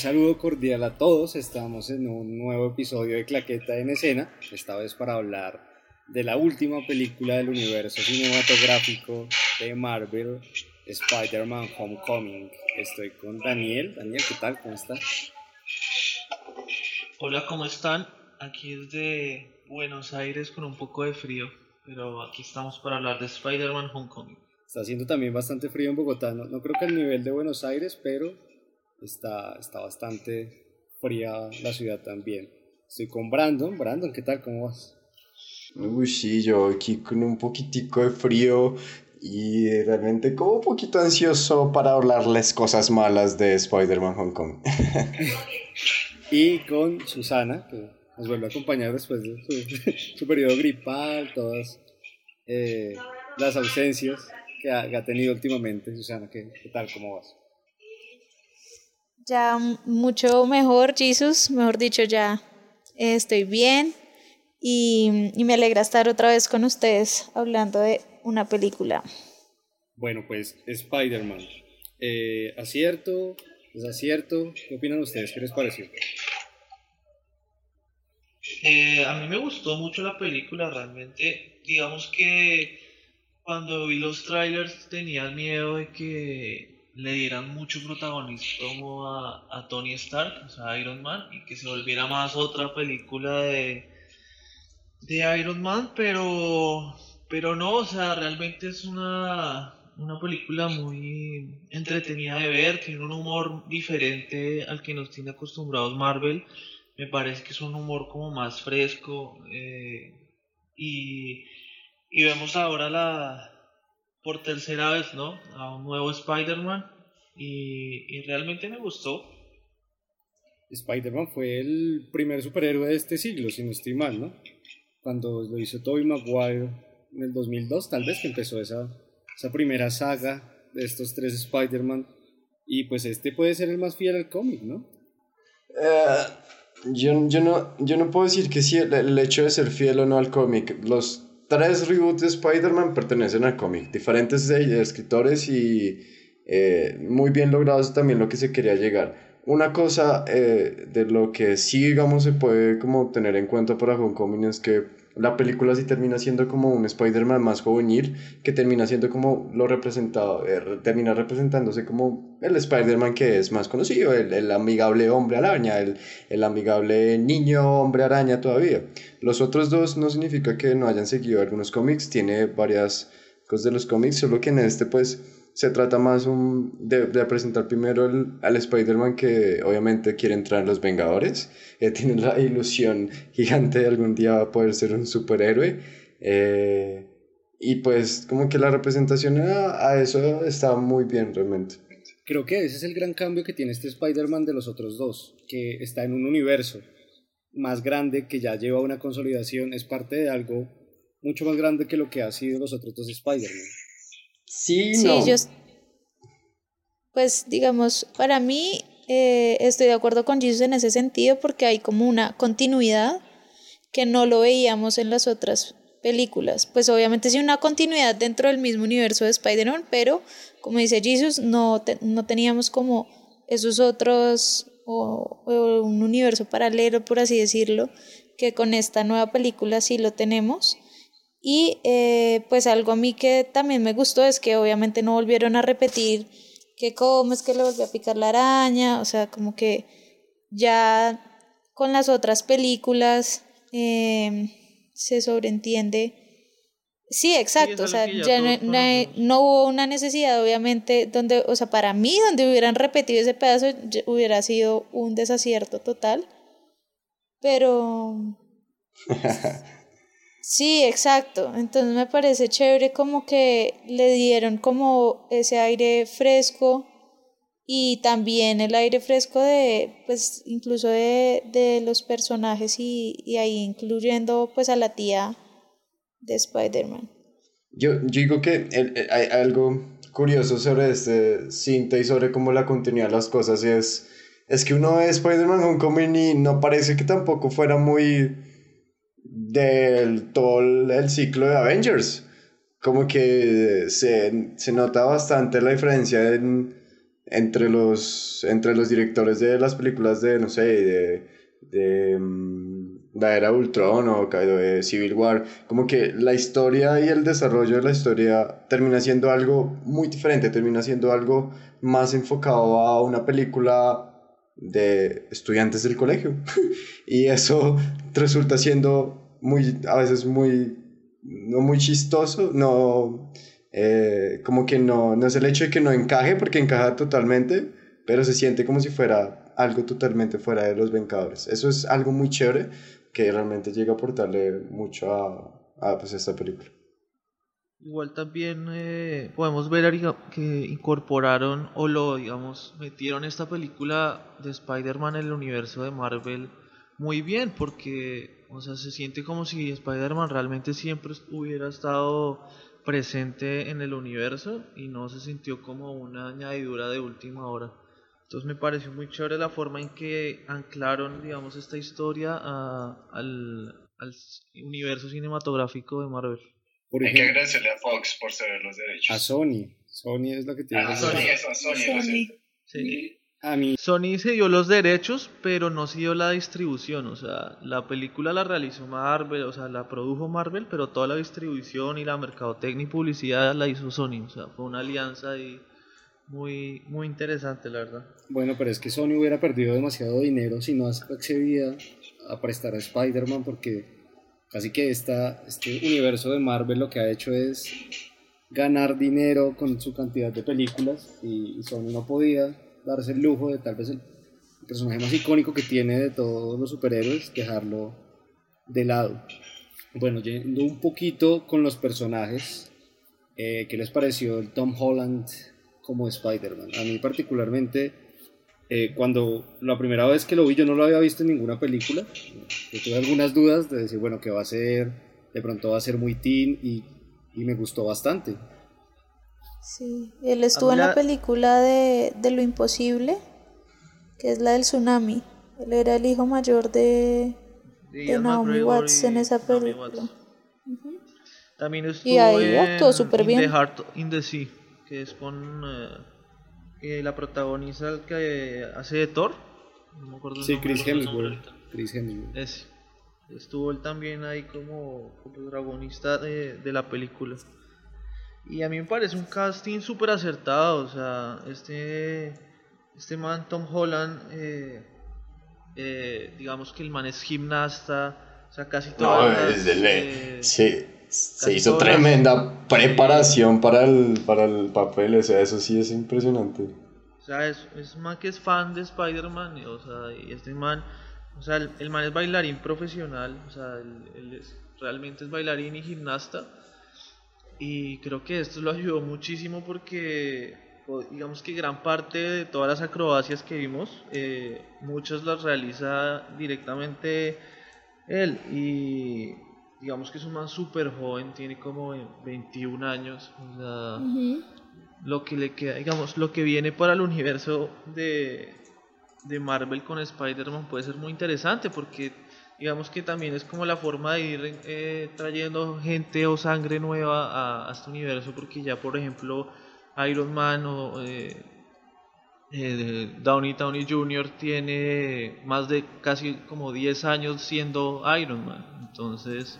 Saludo cordial a todos. Estamos en un nuevo episodio de Claqueta en Escena, esta vez para hablar de la última película del universo cinematográfico de Marvel, Spider-Man Homecoming. Estoy con Daniel. Daniel, ¿qué tal? ¿Cómo estás? Hola, ¿cómo están? Aquí desde Buenos Aires con un poco de frío, pero aquí estamos para hablar de Spider-Man Homecoming. Está haciendo también bastante frío en Bogotá, no, no creo que al nivel de Buenos Aires, pero está, está bastante fría la ciudad también. Estoy con Brandon. Brandon, ¿qué tal? ¿Cómo vas? Uy, sí, yo aquí con un poquitico de frío y realmente como un poquito ansioso para hablarles cosas malas de Spider-Man Hong Kong. y con Susana, que nos vuelve a acompañar después de su, periodo gripal, todas eh, las ausencias que ha, tenido últimamente. Susana, ¿qué, ¿qué tal? ¿Cómo vas? Ya mucho mejor, Jesus, mejor dicho, ya estoy bien y, me alegra estar otra vez con ustedes hablando de una película. Bueno, pues Spider-Man. Eh, ¿Acierto? ¿Desacierto? ¿Qué opinan ustedes? ¿Qué les pareció? Eh, a mí me gustó mucho la película, realmente. Digamos que cuando vi los trailers tenía miedo de que le dieran mucho protagonismo a, a Tony Stark, o sea, Iron Man, y que se volviera más otra película de, de Iron Man, pero, pero no, o sea, realmente es una, una película muy entretenida de ver, tiene un humor diferente al que nos tiene acostumbrados Marvel, me parece que es un humor como más fresco, eh, y, y vemos ahora la, por tercera vez, ¿no? A un nuevo Spider-Man y, realmente me gustó. Spider-Man fue el primer superhéroe de este siglo, si no estoy mal, ¿no? Cuando lo hizo Tobey Maguire en el 2002, tal vez que empezó esa, esa primera saga de estos tres Spider-Man. Y pues este puede ser el más fiel al cómic, ¿no? Uh, yo, yo, no, yo no puedo decir que sí, el, el hecho de ser fiel o no al cómic. Los tres reboots de Spider-Man pertenecen al cómic, diferentes escritores y eh, muy bien logrados también lo que se quería llegar. Una cosa eh, de lo que sí, digamos, se puede como tener en cuenta para Homecoming es que la película sí termina siendo como un Spider-Man más juvenil, que termina siendo como lo representado, eh, termina representándose como el Spider-Man que es más conocido, el, el amigable hombre araña, el, el, amigable niño hombre araña todavía. Los otros dos no significa que no hayan seguido algunos cómics, tiene varias cosas de los cómics, solo que en este pues se trata más un, de, de, presentar primero el, al Spider-Man que obviamente quiere entrar en los Vengadores, eh, tiene la ilusión gigante de algún día poder ser un superhéroe. Eh, y pues como que la representación a, a, eso está muy bien realmente. Creo que ese es el gran cambio que tiene este Spider-Man de los otros dos, que está en un universo más grande que ya lleva una consolidación, es parte de algo mucho más grande que lo que ha sido los otros dos Spider-Man. Sí, no. yo, pues digamos, para mí eh, estoy de acuerdo con Jesus en ese sentido porque hay como una continuidad que no lo veíamos en las otras películas. Pues obviamente sí una continuidad dentro del mismo universo de Spider-Man, pero como dice Jesus, no, no teníamos como esos otros o, o, un universo paralelo, por así decirlo, que con esta nueva película sí lo tenemos. Y eh, pues algo a mí que también me gustó es que obviamente no volvieron a repetir que cómo es que le volvió a picar la araña, o sea, como que ya con las otras películas eh, se sobreentiende. Sí, exacto, o sea, ya, no, no, hubo una necesidad, obviamente, donde, o sea, para mí, donde hubieran repetido ese pedazo, hubiera sido un desacierto total, pero... Sí, exacto. Entonces me parece chévere como que le dieron como ese aire fresco y también el aire fresco de, pues, incluso de, de los personajes y, y, ahí incluyendo pues a la tía de Spider-Man. Yo, digo que hay algo curioso sobre este cinta y sobre cómo la continuidad de las cosas es, es que uno es Spider-Man Homecoming y no parece que tampoco fuera muy del todo el ciclo de Avengers. Como que se, se nota bastante la diferencia en, entre los, entre los directores de las películas de, no sé, de, de mm, la era Ultron o de Civil War, como que la historia y el desarrollo de la historia termina siendo algo muy diferente, termina siendo algo más enfocado a una película de estudiantes del colegio. y eso resulta siendo muy, a veces muy, no muy chistoso, no, eh, como que no, no es el hecho de que no encaje, porque encaja totalmente, pero se siente como si fuera algo totalmente fuera de los Vengadores. Eso es algo muy chévere que realmente llega a aportarle mucho a, a pues, esta película. Igual también eh, podemos ver que incorporaron o lo, digamos, metieron esta película de Spider-Man en el universo de Marvel muy bien, porque, o sea, se siente como si Spider-Man realmente siempre hubiera estado presente en el universo y no se sintió como una añadidura de última hora. Entonces me pareció muy chévere la forma en que anclaron, digamos, esta historia al, al universo cinematográfico de Marvel. Hay que agradecerle a Fox por ceder los derechos. A Sony. Sony es lo que tiene. A Sony, eso, a Sony. Sí. A mí. Sony se dio los derechos, pero no se dio la distribución. O sea, la película la realizó Marvel, o sea, la produjo Marvel, pero toda la distribución y la mercadotecnia y publicidad la hizo Sony. O sea, fue una alianza y muy, muy interesante, la verdad. Bueno, pero es que Sony hubiera perdido demasiado dinero si no accedía a prestar a Spider-Man porque Así que esta, este universo de Marvel lo que ha hecho es ganar dinero con su cantidad de películas y, Sony no podía darse el lujo de tal vez el personaje más icónico que tiene de todos los superhéroes, dejarlo de lado. Bueno, yendo un poquito con los personajes, eh, ¿qué les pareció el Tom Holland como Spider-Man? A mí particularmente eh, cuando la primera vez que lo vi yo no lo había visto en ninguna película. Yo tuve algunas dudas de decir, bueno, ¿qué va a ser? De pronto va a ser muy teen y, y me gustó bastante. Sí, él estuvo en la película de, de, Lo Imposible, que es la del tsunami. Él era el hijo mayor de, de, Naomi Watts en esa película. También estuvo y ahí actuó súper bien. The Heart in the Sea, que es con... Eh, la protagoniza el que hace de Thor. No me acuerdo sí, Chris Hemsworth. Chris Hemsworth. Estuvo él también ahí como, protagonista de, de, la película. Y a mí me parece un casting súper acertado. O sea, este, este man, Tom Holland, eh, eh, digamos que el man es gimnasta. O sea, casi todo. No, eh, sí se hizo tremenda preparación para el, para el papel, o sea, eso sí es impresionante. O sea, es, es man que es fan de Spider-Man, o sea, y este man, o sea, el, man es bailarín profesional, o sea, él, es, realmente es bailarín y gimnasta, y creo que esto lo ayudó muchísimo porque, digamos que gran parte de todas las acrobacias que vimos, eh, muchas las realiza directamente él, y digamos que es un man súper joven, tiene como 21 años, o sea, lo que le queda, digamos, lo que viene para el universo de, de Marvel con Spider-Man puede ser muy interesante porque digamos que también es como la forma de ir eh, trayendo gente o sangre nueva a, este universo porque ya por ejemplo Iron Man o eh, eh, Downey Downey Jr. tiene más de casi como 10 años siendo Iron Man entonces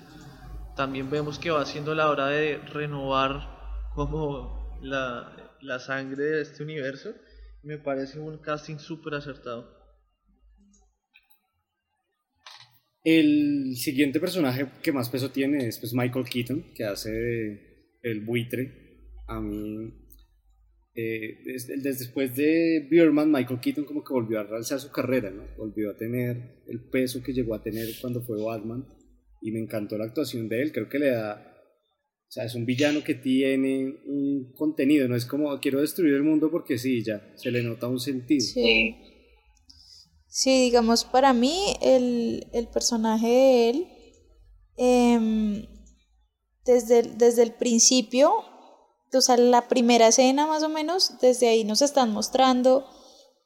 también vemos que va siendo la hora de renovar como la, la sangre de este universo. Me parece un casting súper acertado. El siguiente personaje que más peso tiene es pues, Michael Keaton, que hace el buitre. A mí, eh, después de Birdman, Michael Keaton como que volvió a realzar su carrera. Volvió a tener el peso que llegó a tener cuando fue Batman y me encantó la actuación de él, creo que le da, o sea, es un villano que tiene un contenido, no es como quiero destruir el mundo porque sí, ya, se le nota un sentido. Sí, sí digamos, para mí el, el personaje de él, em, desde, desde el principio, o sea, la primera escena más o menos, desde ahí nos están mostrando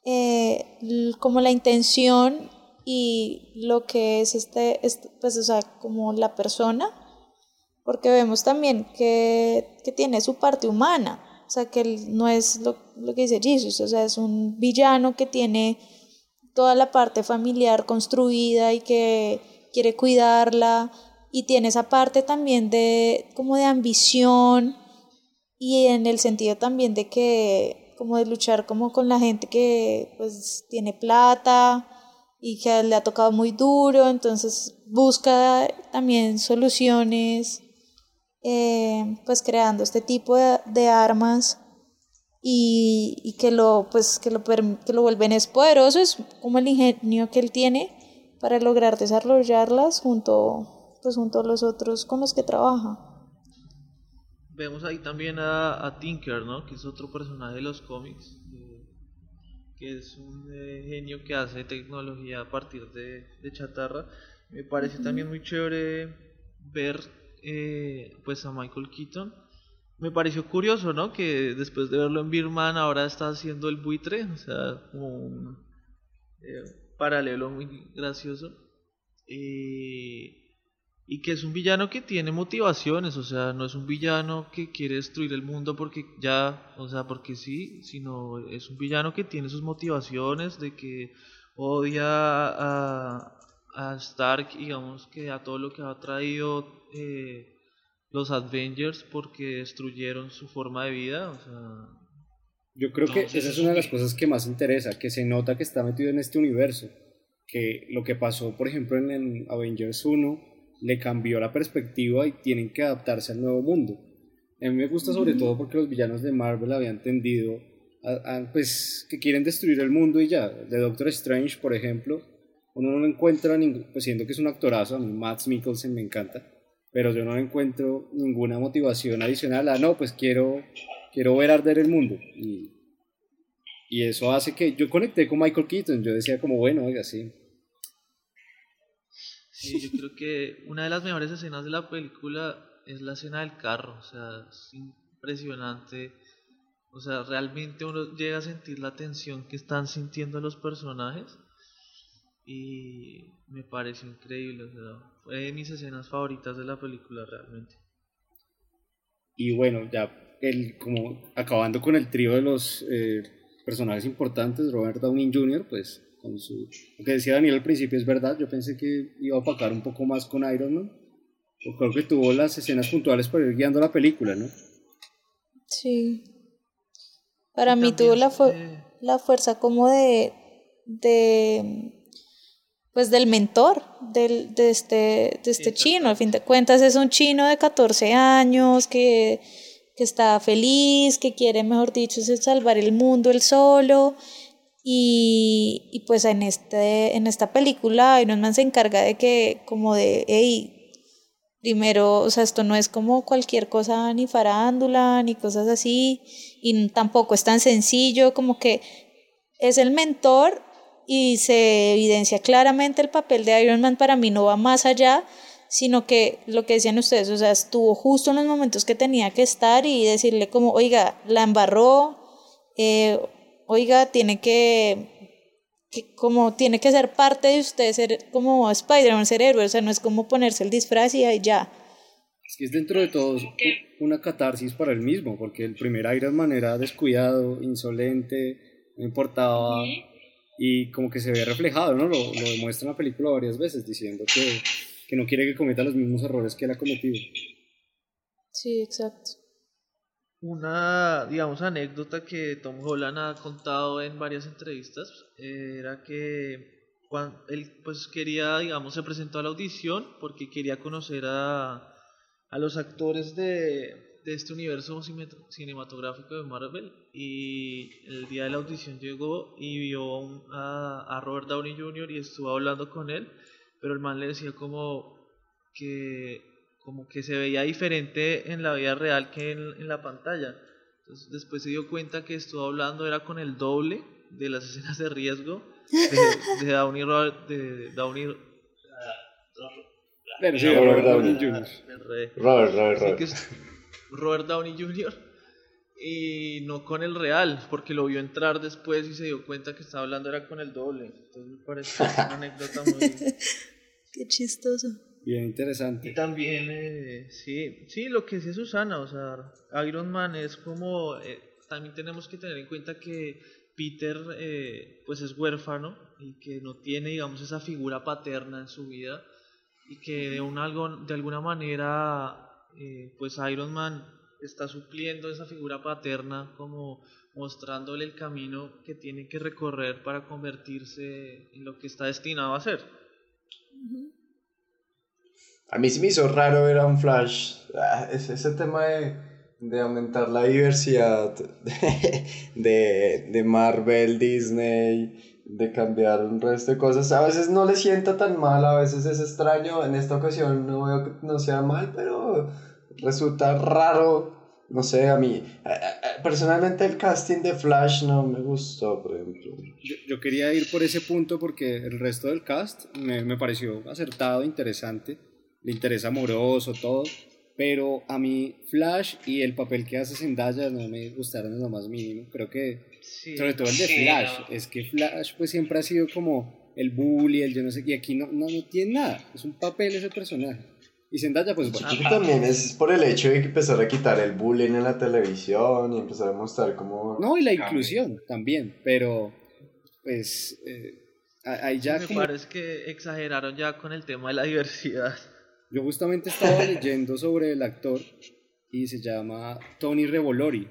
eh, como la intención y lo que es este, pues o sea, como la persona, porque vemos también que, que tiene su parte humana, O sea, que él no es lo, lo que dice Jesus, o sea, es un villano que tiene toda la parte familiar construida y que quiere cuidarla y tiene esa parte también de como de ambición y en el sentido también de que como de luchar como con la gente que pues tiene plata y que le ha tocado muy duro, entonces busca también soluciones eh, pues creando este tipo de, de armas y, y, que lo pues que lo, que lo vuelven es poderoso, es como el ingenio que él tiene para lograr desarrollarlas junto pues junto a los otros con los que trabaja. Vemos ahí también a, a Tinker, ¿no? Que es otro personaje de los cómics, eh, que es un eh, genio que hace tecnología a partir de, de chatarra. Me parece también muy chévere ver eh, pues a Michael Keaton me pareció curioso, ¿no? Que después de verlo en Birman ahora está haciendo el buitre, o sea, como un eh, paralelo muy gracioso. Y que es un villano que tiene motivaciones, o sea, no es un villano que quiere destruir el mundo porque ya, o sea, porque sí, sino es un villano que tiene sus motivaciones de que odia a, a Stark, digamos que a todo lo que ha traído eh, los Avengers porque destruyeron su forma de vida. O sea, Yo creo que esa es una de las cosas que más interesa, que se nota que está metido en este universo. Que lo que pasó, por ejemplo, en Avengers 1 le cambió la perspectiva y tienen que adaptarse al nuevo mundo. A mí me gusta sobre todo porque los villanos de Marvel habían tendido a, pues que quieren destruir el mundo y ya. De Doctor Strange, por ejemplo, uno no lo encuentra, ningún, pues siendo que es un actorazo, a mí Matt Mikkelsen me encanta pero yo no encuentro ninguna motivación adicional a, no, pues quiero, quiero ver arder el mundo. Y, y eso hace que yo conecté con Michael Keaton, yo decía como, bueno, oiga, sí. Yo creo que una de las mejores escenas de la película es la escena del carro, o sea, es impresionante. O sea, realmente uno llega a sentir la tensión que están sintiendo los personajes y me pareció increíble, o sea, fue de mis escenas favoritas de la película realmente. Y bueno, ya el, como acabando con el trío de los eh, personajes importantes, Robert Downey Jr., pues con su, lo que decía Daniel al principio es verdad, yo pensé que iba a opacar un poco más con Iron Man, pero creo que tuvo las escenas puntuales para ir guiando la película, ¿no? Sí. Para mí tuvo la, la fuerza como de, de pues del mentor del, de este, de este chino. Al fin de cuentas es un chino de 14 años que, que está feliz, que quiere, mejor dicho, salvar el mundo él solo. Y, pues en, este, en esta película Iron Man se encarga de que como de, hey, primero, o sea, esto no es como cualquier cosa ni farándula ni cosas así, y tampoco es tan sencillo como que es el mentor y se evidencia claramente el papel de Iron Man para mí no va más allá, sino que lo que decían ustedes, o sea, estuvo justo en los momentos que tenía que estar y decirle como, oiga, la embarró, eh, oiga, tiene que, que, como tiene que ser parte de usted, ser como Spider-Man, ser héroe, o sea, no es como ponerse el disfraz y ahí ya. Es que es dentro de todo una catarsis para él mismo, porque el primer Iron Man era descuidado, insolente, no importaba y como que se ve reflejado, ¿no? Lo, lo demuestra en la película varias veces diciendo que, que no quiere que cometa los mismos errores que él ha cometido. Sí, exacto. Una, digamos, anécdota que Tom Holland ha contado en varias entrevistas era que cuando él pues quería, digamos, se presentó a la audición porque quería conocer a, a los actores de, de este universo cinematográfico de Marvel y el día de la audición llegó y vio a, a, Robert Downey Jr. y estuvo hablando con él, pero el man le decía como que, como que se veía diferente en la vida real que en, la pantalla. Entonces después se dio cuenta que estuvo hablando era con el doble de las escenas de riesgo de, Downey Robert, de Downey Robert Downey Jr. Robert, Robert, Robert. Robert Downey Jr. y no con el real, porque lo vio entrar después y se dio cuenta que estaba hablando era con el doble. Entonces me parece una anécdota muy... Qué chistoso. Bien interesante. Y también, eh, sí, sí, lo que dice Susana, o sea, Iron Man es como, eh, también tenemos que tener en cuenta que Peter eh, pues es huérfano y que no tiene, digamos, esa figura paterna en su vida y que de, un algo, de alguna manera, pues Iron Man está supliendo esa figura paterna como mostrándole el camino que tiene que recorrer para convertirse en lo que está destinado a ser. A mí sí me hizo raro ver a un Flash. Ah, ese, tema de, aumentar la diversidad de, de, Marvel, Disney, de cambiar un resto de cosas. A veces no le sienta tan mal, a veces es extraño. En esta ocasión no veo que no sea mal, pero resulta raro. No sé, a mí, personalmente el casting de Flash no me gustó, por ejemplo. Yo, quería ir por ese punto porque el resto del cast me, me pareció acertado, interesante le interesa amoroso, todo. Pero a mí Flash y el papel que hace Zendaya no me gustaron en lo más mínimo. Creo que, sobre todo el de Flash, es que Flash pues siempre ha sido como el bully, el yo no sé, y aquí no, no, tiene nada. Es un papel ese personaje. Y Zendaya, pues bueno. también es por el hecho de que empezar a quitar el bullying en la televisión y empezar a mostrar cómo. No, y la inclusión también, pero pues. Eh, ahí ya. Me parece que exageraron ya con el tema de la diversidad. Yo justamente estaba leyendo sobre el actor y se llama Tony Revolori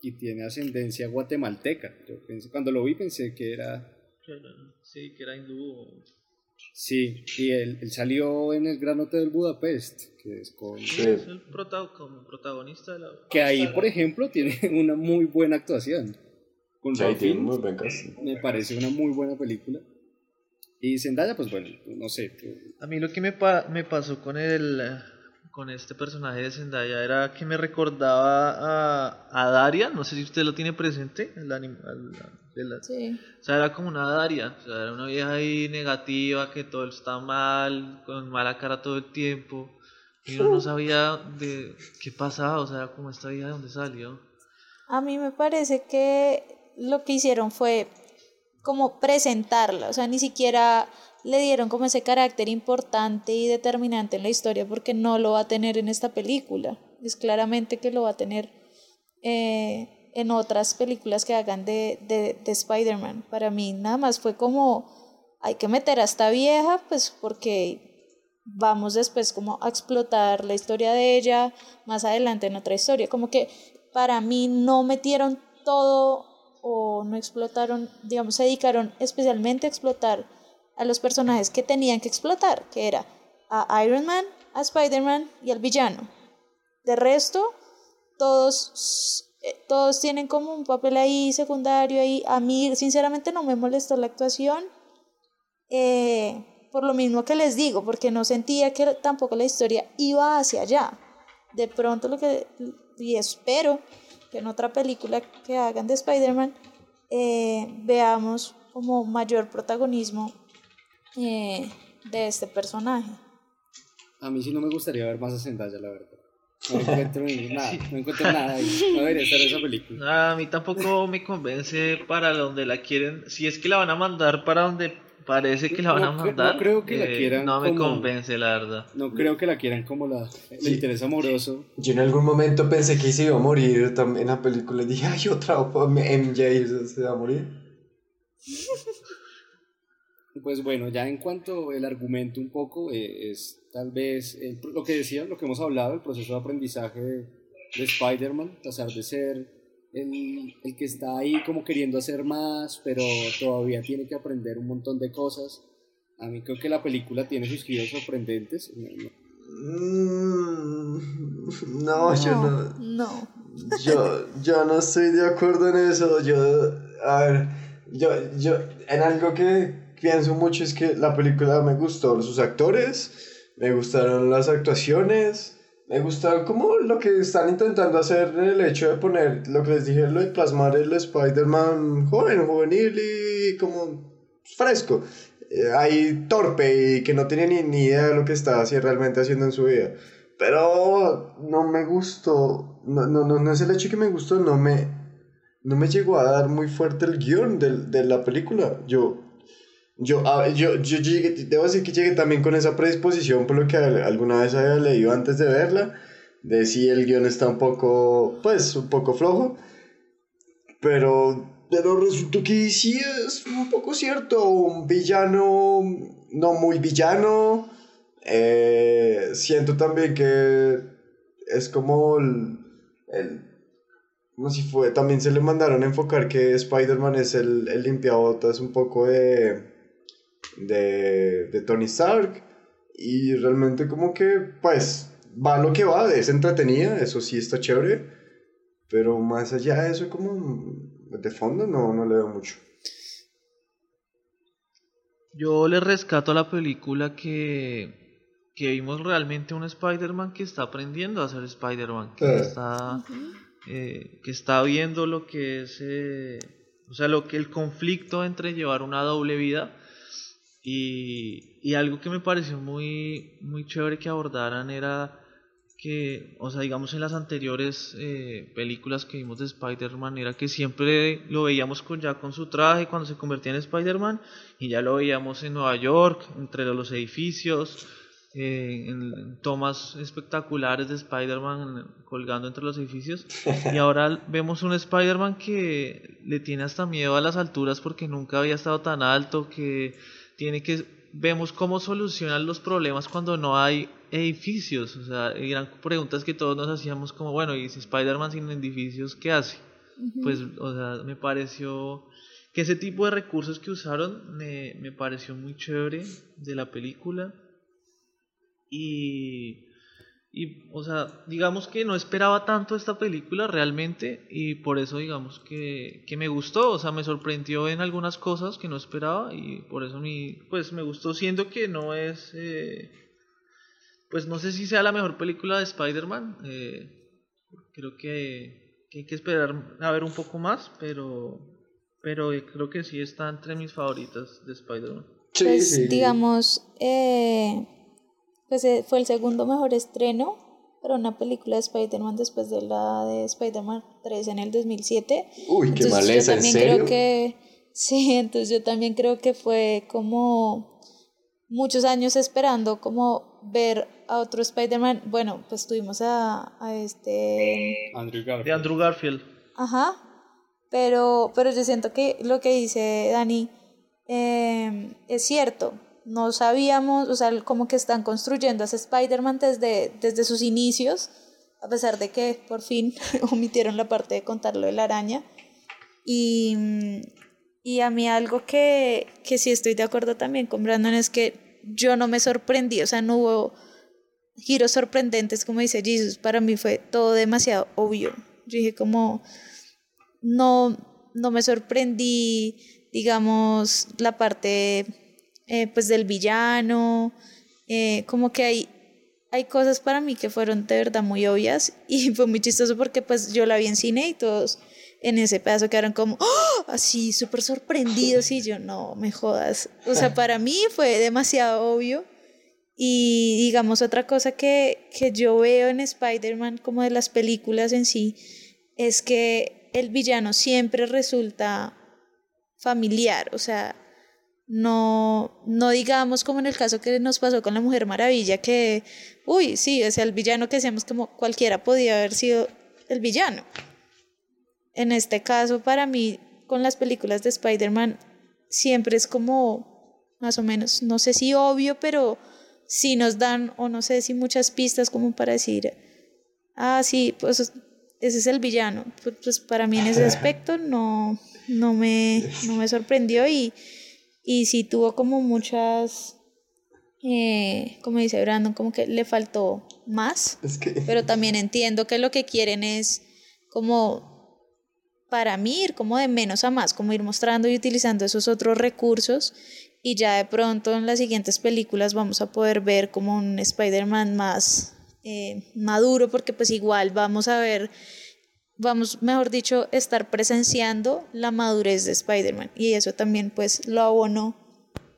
y tiene ascendencia guatemalteca. Yo pensé, cuando lo vi pensé que era... Sí, que era hindú. Sí, y él, él, salió en el Gran Hotel Budapest, que es con... Sí, es el como protagonista de la... Que ahí, por ejemplo, tiene una muy buena actuación. Con sí, tiene muy buen Me parece una muy buena película. Y Zendaya, pues bueno, no sé. A mí lo que me, me pasó con el con este personaje de Zendaya era que me recordaba a, a Daria, no sé si usted lo tiene presente, el animal. Sí. O sea, era como una Daria, o sea, era una vieja ahí negativa, que todo está mal, con mala cara todo el tiempo. Y uno no sabía de qué pasaba, o sea, como esta vieja de dónde salió. A mí me parece que lo que hicieron fue como presentarla, o sea, ni siquiera le dieron como ese carácter importante y determinante en la historia porque no lo va a tener en esta película, es claramente que lo va a tener eh, en otras películas que hagan de, de, de Spider-Man. Para mí nada más fue como, hay que meter a esta vieja, pues porque vamos después como a explotar la historia de ella más adelante en otra historia, como que para mí no metieron todo o no explotaron, digamos, se dedicaron especialmente a explotar a los personajes que tenían que explotar, que era a Iron Man, a Spider-Man y al villano. De resto, todos, eh, todos tienen como un papel ahí secundario ahí. A mí, sinceramente, no me molestó la actuación. Eh, por lo mismo que les digo, porque no sentía que tampoco la historia iba hacia allá. De pronto lo que, y espero que en otra película que hagan de Spider-Man eh, veamos como mayor protagonismo eh, de este personaje. A mí sí no me gustaría ver más a Zendaya, la verdad. No encuentro nada, no encuentro nada ahí. No debería estar esa película. a mí tampoco me convence para donde la quieren. Si es que la van a mandar para donde parece que la van a mandar. No creo que la eh, quieran. No me convence, la verdad. No creo que la quieran como la, el interés amoroso. Yo en algún momento pensé que se iba a morir también en la película. Y dije, ay, otra MJ se va a morir. Pues bueno, ya en cuanto el argumento un poco eh, es tal vez lo que decía, lo que hemos hablado, el proceso de aprendizaje de, de Spider-Man, pasar de ser el, el, que está ahí como queriendo hacer más, pero todavía tiene que aprender un montón de cosas. A mí creo que la película tiene sus giros sorprendentes. No, no, yo no. No. Yo, yo no estoy de acuerdo en eso. Yo, a ver, yo, yo, en algo que pienso mucho es que la película me gustó sus actores, me gustaron las actuaciones me gusta como lo que están intentando hacer en el hecho de poner lo que les dije, lo de plasmar el Spider-Man joven, juvenil y como fresco. Eh, ahí torpe y que no tiene ni, ni idea de lo que está así realmente haciendo en su vida. Pero no me gustó, no, no, no, es el hecho que me gustó, no me, no me llegó a dar muy fuerte el guion de la película. Yo, Yo, yo, yo llegué, debo decir que llegué también con esa predisposición por lo que alguna vez había leído antes de verla, de si el guion está un poco, pues, un poco flojo, pero, pero resultó que sí es un poco cierto, un villano, no muy villano, eh, siento también que es como el, el como si fue, también se le mandaron a enfocar que Spider-Man es el, el limpiabotas un poco de, de, de Tony Stark. Y realmente como que pues va lo que va, es entretenida, eso sí está chévere, pero más allá de eso como de fondo no, no le veo mucho. Yo le rescato a la película que que vimos realmente un Spider-Man que está aprendiendo a ser Spider-Man, que, está, eh, que está viendo lo que es, eh, o sea, lo que el conflicto entre llevar una doble vida y, y, algo que me pareció muy, muy chévere que abordaran era que, o sea, digamos en las anteriores eh, películas que vimos de Spider-Man, era que siempre lo veíamos con, ya con su traje cuando se convertía en Spider-Man y ya lo veíamos en Nueva York, entre los edificios, en, tomas espectaculares de Spider-Man colgando entre los edificios. Y ahora vemos un Spider-Man que le tiene hasta miedo a las alturas porque nunca había estado tan alto, que tiene que... Vemos cómo solucionan los problemas cuando no hay edificios. O sea, eran preguntas que todos nos hacíamos como, bueno, ¿y si Spider-Man sin edificios qué hace? Pues, o sea, me pareció que ese tipo de recursos que usaron me, me pareció muy chévere de la película. Y, y, o sea, digamos que no esperaba tanto esta película realmente y por eso digamos que, que, me gustó, o sea, me sorprendió en algunas cosas que no esperaba y por eso mi, pues me gustó siendo que no es, eh, pues no sé si sea la mejor película de Spider-Man, eh, creo que, que, hay que esperar a ver un poco más, pero, pero creo que sí está entre mis favoritas de Spider-Man. Pues digamos, eh, pues eh, fue el segundo mejor estreno para una película de Spider-Man después de la de Spider-Man 3 en el 2007. Uy, qué maleza, ¿en serio? Creo que, sí, entonces yo también creo que fue como muchos años esperando como ver a otro Spider-Man. Bueno, pues tuvimos a, a este... Andrew Garfield. De Andrew Garfield. Ajá. Pero, pero yo siento que lo que dice Dani eh, es cierto no sabíamos, o sea, como que están construyendo a Spider-Man desde, desde sus inicios, a pesar de que por fin omitieron la parte de contarlo de la araña. Y, y a mí algo que, que sí estoy de acuerdo también con Brandon es que yo no me sorprendí, o sea, no hubo giros sorprendentes, como dice Jesus, para mí fue todo demasiado obvio. Yo dije como, no, no me sorprendí, digamos, la parte eh, pues del villano, eh, como que hay, hay cosas para mí que fueron de verdad muy obvias y fue muy chistoso porque pues yo la vi en cine y todos en ese pedazo quedaron como ¡Oh! así súper sorprendidos y yo no me jodas. O sea, para mí fue demasiado obvio. Y digamos otra cosa que, que yo veo en Spider-Man como de las películas en sí es que el villano siempre resulta familiar, o sea, no, no digamos como en el caso que nos pasó con la Mujer Maravilla, que, uy, sí, o sea, el villano que decíamos como cualquiera podía haber sido el villano. En este caso, para mí, con las películas de Spider-Man, siempre es como, más o menos, no sé si obvio, pero sí nos dan, o no sé si muchas pistas como para decir, ah, sí, pues ese es el villano. Pues, pues para mí en ese aspecto no, no, me, no me sorprendió y y sí tuvo como muchas, eh, como dice Brandon, como que le faltó más, pero también entiendo que lo que quieren es como para mí ir como de menos a más, como ir mostrando y utilizando esos otros recursos y ya de pronto en las siguientes películas vamos a poder ver como un Spider-Man más eh, maduro porque pues igual vamos a ver vamos, mejor dicho, estar presenciando la madurez de Spider-Man. Y eso también pues lo abonó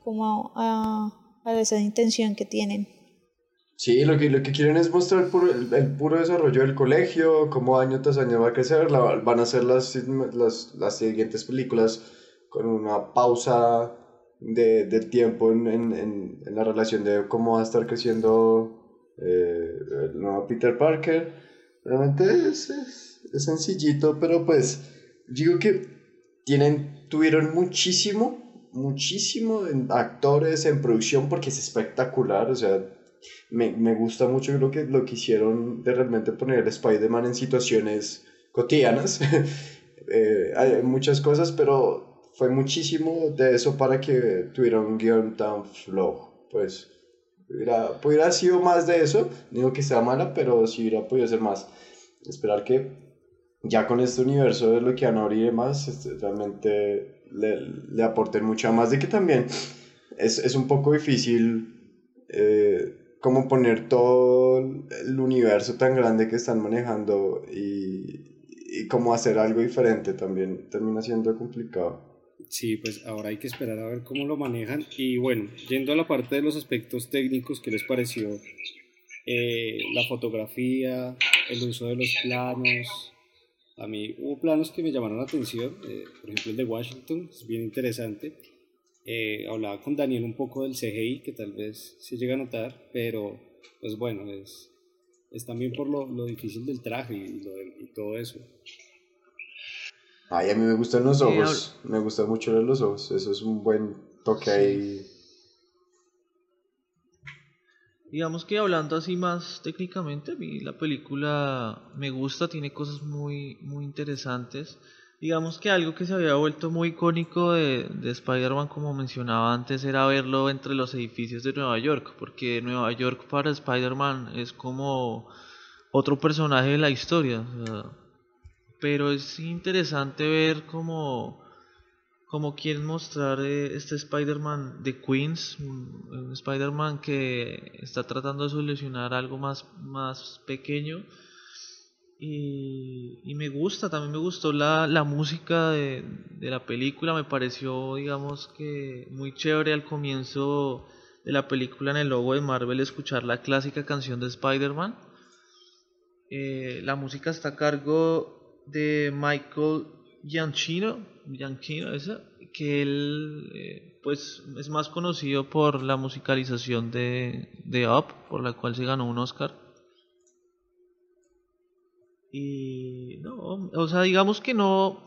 como a, a, esa intención que tienen. Sí, lo que, lo que quieren es mostrar el, puro desarrollo del colegio, cómo año tras año va a crecer, van a ser las, las, las siguientes películas con una pausa de, del tiempo en, en, en, la relación de cómo va a estar creciendo eh, el nuevo Peter Parker. Realmente es, es, es, sencillito, pero pues digo que tienen, tuvieron muchísimo, muchísimo en actores, en producción, porque es espectacular, o sea, me, me gusta mucho lo que, lo que hicieron de realmente poner Spider-Man en situaciones cotidianas. eh, hay muchas cosas, pero fue muchísimo de eso para que tuviera un guion tan flojo. Pues hubiera, hubiera sido más de eso, digo que sea mala, pero sí hubiera podido ser más. Esperar que ya con este universo de lo que han y demás, este, realmente le, le aporten mucho más de que también es, es un poco difícil eh, como poner todo el universo tan grande que están manejando y, y cómo hacer algo diferente también termina siendo complicado. Sí, pues ahora hay que esperar a ver cómo lo manejan. Y bueno, yendo a la parte de los aspectos técnicos, ¿qué les pareció? Eh, la fotografía, el uso de los planos. A mí hubo planos que me llamaron la atención, eh, por ejemplo el de Washington, es bien interesante. Eh, hablaba con Daniel un poco del CGI, que tal vez se llega a notar, pero pues bueno, es, es también por lo, lo difícil del traje y, lo y, todo eso. Ay, a mí me gustan los ojos, me gusta mucho los ojos, eso es un buen toque ahí. Digamos que hablando así más técnicamente, a mí la película me gusta, tiene cosas muy, muy interesantes. Digamos que algo que se había vuelto muy icónico de, de Spider-Man, como mencionaba antes, era verlo entre los edificios de Nueva York, porque Nueva York para Spider-Man es como otro personaje de la historia. pero es interesante ver cómo, cómo quieren mostrar eh, este Spider-Man de Queens, un, Spider-Man que está tratando de solucionar algo más, más pequeño y, me gusta, también me gustó la, la música de, de, la película, me pareció, digamos que muy chévere al comienzo de la película en el logo de Marvel escuchar la clásica canción de Spider-Man. Eh, la música está a cargo de Michael Gianchino, Gianchino esa, que él eh, pues es más conocido por la musicalización de, de Up, por la cual se ganó un Oscar. Y no, o sea, digamos que no,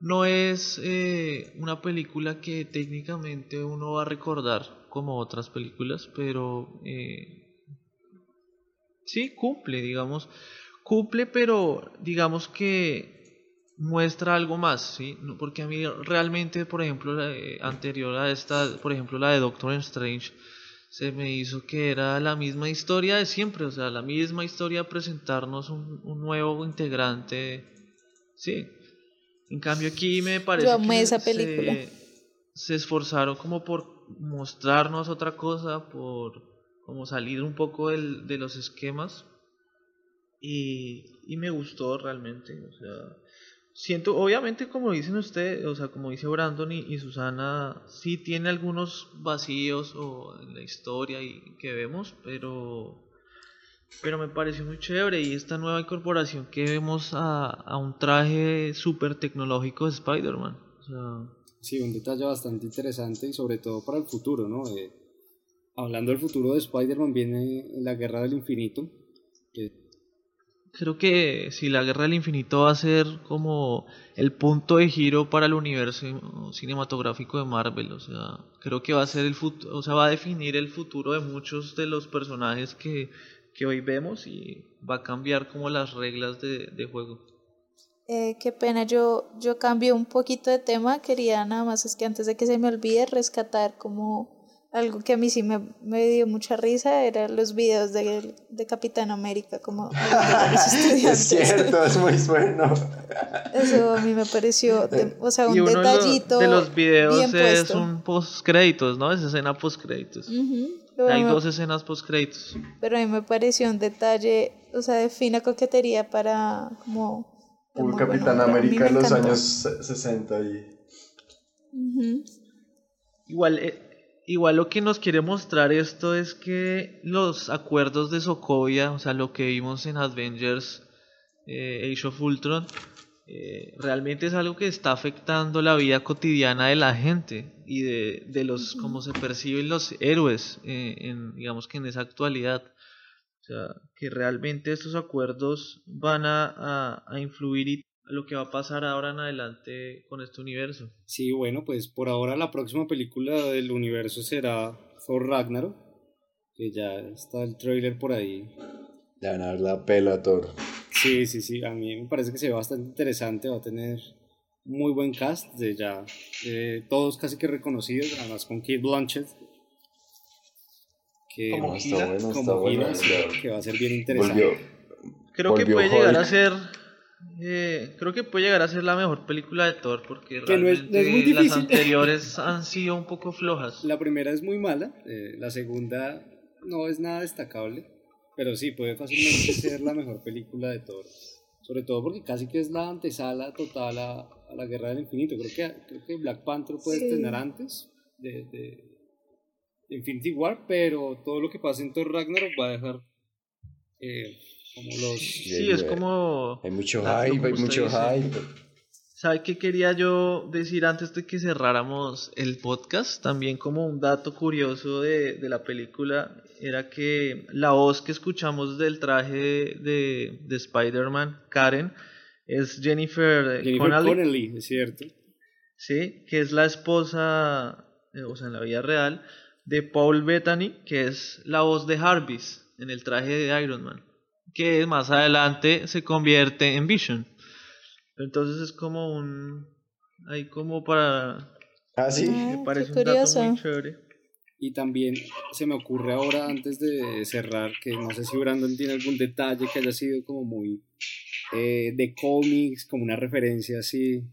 no es eh, una película que técnicamente uno va a recordar como otras películas, pero eh, sí cumple, digamos, cumple, pero digamos que muestra algo más, ¿sí? Porque a mí realmente, por ejemplo, la, eh, anterior a esta, por ejemplo, la de Doctor Strange, se me hizo que era la misma historia de siempre, o sea, la misma historia presentarnos un, un nuevo integrante. Sí. En cambio aquí me parece que esa película. Se, se, esforzaron como por mostrarnos otra cosa, por como salir un poco del, de los esquemas. Y, y me gustó realmente, o sea, siento, obviamente como dicen ustedes, o sea, como dice Brandon y, Susana, sí tiene algunos vacíos o en la historia y que vemos, pero pero me pareció muy chévere y esta nueva incorporación que vemos a, a un traje súper tecnológico de Spider-Man. Sí, un detalle bastante interesante y sobre todo para el futuro, ¿no? Eh, hablando del futuro de Spider-Man viene la Guerra del Infinito, creo que si la Guerra del Infinito va a ser como el punto de giro para el universo cinematográfico de Marvel, o sea, creo que va a ser el futuro, o sea, va a definir el futuro de muchos de los personajes que, que hoy vemos y va a cambiar como las reglas de, de juego. Eh, qué pena, yo, yo cambio un poquito de tema, quería nada más es que antes de que se me olvide rescatar como algo que a mí sí me, me dio mucha risa eran los videos de, de Capitán América, como Es cierto, es muy bueno. Eso a mí me pareció, o sea, un detallito. De los videos es un post créditos, ¿no? Es escena post créditos. Hay dos escenas post créditos. Pero a mí me pareció un detalle, o sea, de fina coquetería para como. Un Capitán América en los años 60 y. Igual, eh, Igual lo que nos quiere mostrar esto es que los acuerdos de Sokovia, o sea, lo que vimos en Avengers eh, Age of Ultron, eh, realmente es algo que está afectando la vida cotidiana de la gente y de, de los cómo se perciben los héroes eh, en, digamos que en esa actualidad. O sea que realmente estos acuerdos van a, a, influir y lo que va a pasar ahora en adelante con este universo. Sí bueno pues por ahora la próxima película del universo será Thor Ragnarok que ya está el trailer por ahí. Ya van a dar la pela a Thor. Sí, sí, sí, a mí me parece que se ve bastante interesante, va a tener muy buen cast, de ya todos casi que reconocidos, además con Kate Blanchett. Que, como está bueno, como bueno, que va a ser bien interesante. creo que puede llegar a ser eh, creo que puede llegar a ser la mejor película de Thor porque realmente las anteriores han sido un poco flojas. La primera es muy mala, eh, la segunda no es nada destacable. Pero sí, puede fácilmente ser la mejor película de Thor. Sobre todo porque casi que es la antesala total a, la Guerra del Infinito. Creo que, creo que Black Panther puede tener antes de, de, Infinity War, pero todo lo que pasa en Thor Ragnarok va a dejar eh, como los... Sí, es como... Hay mucho hype, hay mucho hype. ¿Sabe qué quería yo decir antes de que cerráramos el podcast? También como un dato curioso de, de la película era que la voz que escuchamos del traje de, de Spider-Man, Karen, es Jennifer, Jennifer Connelly. es cierto. Sí, que es la esposa, eh, o sea, en la vida real, de Paul Bettany, que es la voz de Jarvis en el traje de Iron Man, que más adelante se convierte en Vision. Entonces es como un. Ahí como para. Ah, sí. Me ah, parece un dato muy chévere. Y también se me ocurre ahora, antes de cerrar, que no sé si Brandon tiene algún detalle que haya sido como muy eh, de cómics, como una referencia así.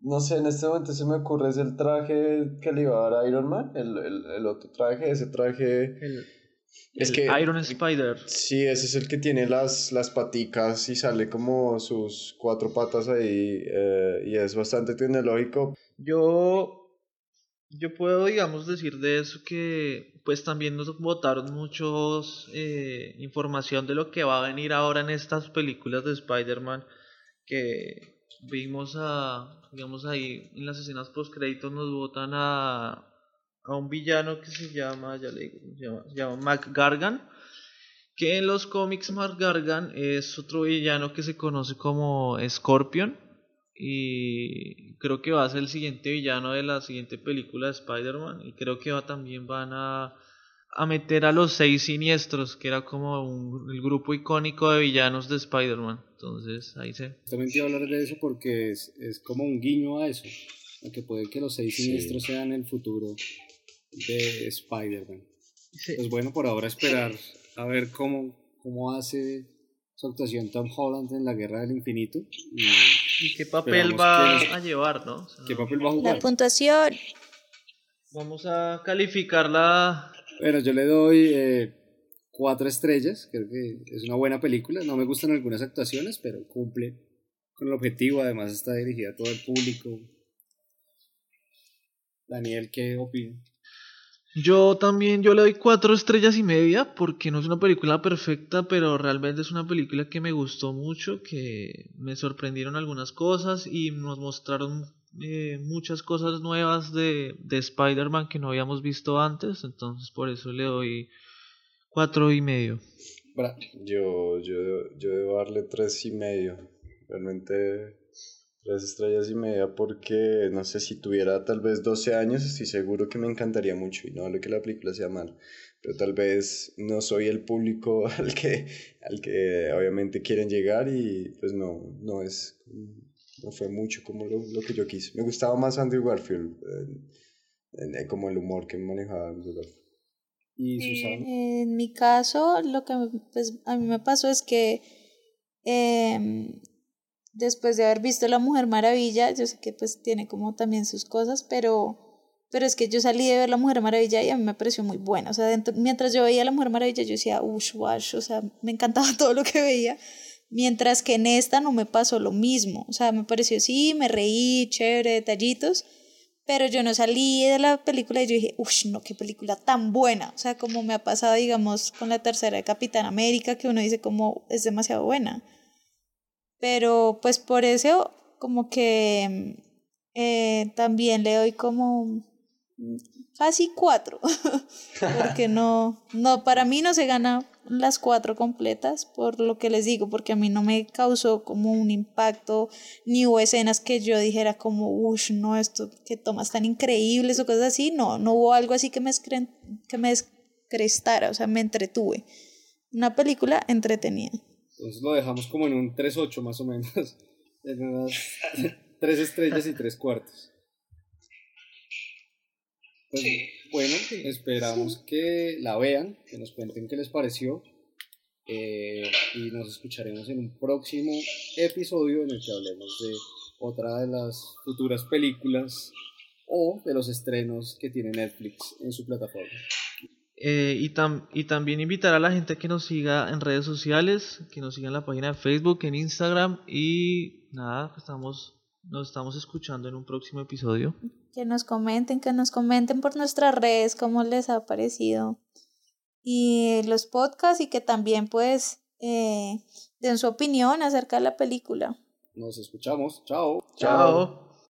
No sé, en este momento se me ocurre es el traje que le iba a dar a Iron Man, el, el, el otro traje, ese traje. Es que, Iron Spider. Sí, ese es el que tiene las, las paticas y sale como sus cuatro patas ahí eh, y es bastante tecnológico. Yo, yo puedo, digamos, decir de eso que pues también nos botaron muchos eh, información de lo que va a venir ahora en estas películas de Spider-Man que vimos a, digamos ahí en las escenas post créditos nos botan a a un villano que se llama, ya le digo, se llama, se llama Mac Gargan, que en los cómics Mac Gargan es otro villano que se conoce como Scorpion y creo que va a ser el siguiente villano de la siguiente película de Spider-Man y creo que va, también van a, a meter a los seis siniestros, que era como un, el grupo icónico de villanos de Spider-Man. Entonces, ahí se... También quiero hablar de eso porque es, es como un guiño a eso, a que puede que los seis siniestros sean el futuro de Spider-Man. Pues bueno, por ahora esperar a ver cómo, cómo hace su actuación Tom Holland en la Guerra del Infinito. Y, qué papel va a llevar, ¿no? ¿Qué papel va a jugar? La puntuación. Vamos a calificarla. Bueno, yo le doy eh, cuatro estrellas. Creo que es una buena película. No me gustan algunas actuaciones, pero cumple con el objetivo. Además, está dirigida a todo el público. Daniel, ¿qué opina? Yo también, yo le doy cuatro estrellas y media porque no es una película perfecta, pero realmente es una película que me gustó mucho, que me sorprendieron algunas cosas y nos mostraron eh, muchas cosas nuevas de, de Spider-Man que no habíamos visto antes, entonces por eso le doy cuatro y medio. Yo, yo, yo debo darle tres y medio. Realmente Tres estrellas y media porque, no sé, si tuviera tal vez 12 años, estoy seguro que me encantaría mucho y no hablo que la película sea mal, pero tal vez no soy el público al que, al que obviamente quieren llegar y pues no, no es, no fue mucho como lo, lo que yo quise. Me gustaba más Andrew Garfield, como el humor que manejaba Andrew Garfield. ¿Y Susana? en mi caso, lo que pues, a mí me pasó es que... Después de haber visto La Mujer Maravilla, yo sé que pues tiene como también sus cosas, pero, pero es que yo salí de ver La Mujer Maravilla y a mí me pareció muy buena. O sea, mientras yo veía La Mujer Maravilla, yo decía, ush, wash, o sea, me encantaba todo lo que veía. Mientras que en esta no me pasó lo mismo. O sea, me pareció, sí, me reí, chévere, detallitos, pero yo no salí de la película y yo dije, uff, no, qué película tan buena. O sea, como me ha pasado, digamos, con la tercera de Capitán América, que uno dice como es demasiado buena. Pero pues por eso como que eh, también le doy como casi cuatro, porque no, no, para mí no se gana las cuatro completas, por lo que les digo, porque a mí no me causó como un impacto, ni hubo escenas que yo dijera como, uff, no, esto, que tomas tan increíbles o cosas así, no, no hubo algo así que me, que me descrestara, o sea, me entretuve. Una película entretenida. Entonces lo dejamos como en un 3-8 más o menos, en unas tres estrellas y tres cuartos. Pues, bueno, esperamos que la vean, que nos cuenten qué les pareció. Eh, y nos escucharemos en un próximo episodio en el que hablemos de otra de las futuras películas o de los estrenos que tiene Netflix en su plataforma. Eh, y, y también invitar a la gente que nos siga en redes sociales, que nos siga en la página de Facebook, en Instagram y nada, estamos, nos estamos escuchando en un próximo episodio que nos comenten, que nos comenten por nuestras redes cómo les ha parecido y los podcasts y que también pues eh, den su opinión acerca de la película. Nos escuchamos. Chao. Chao.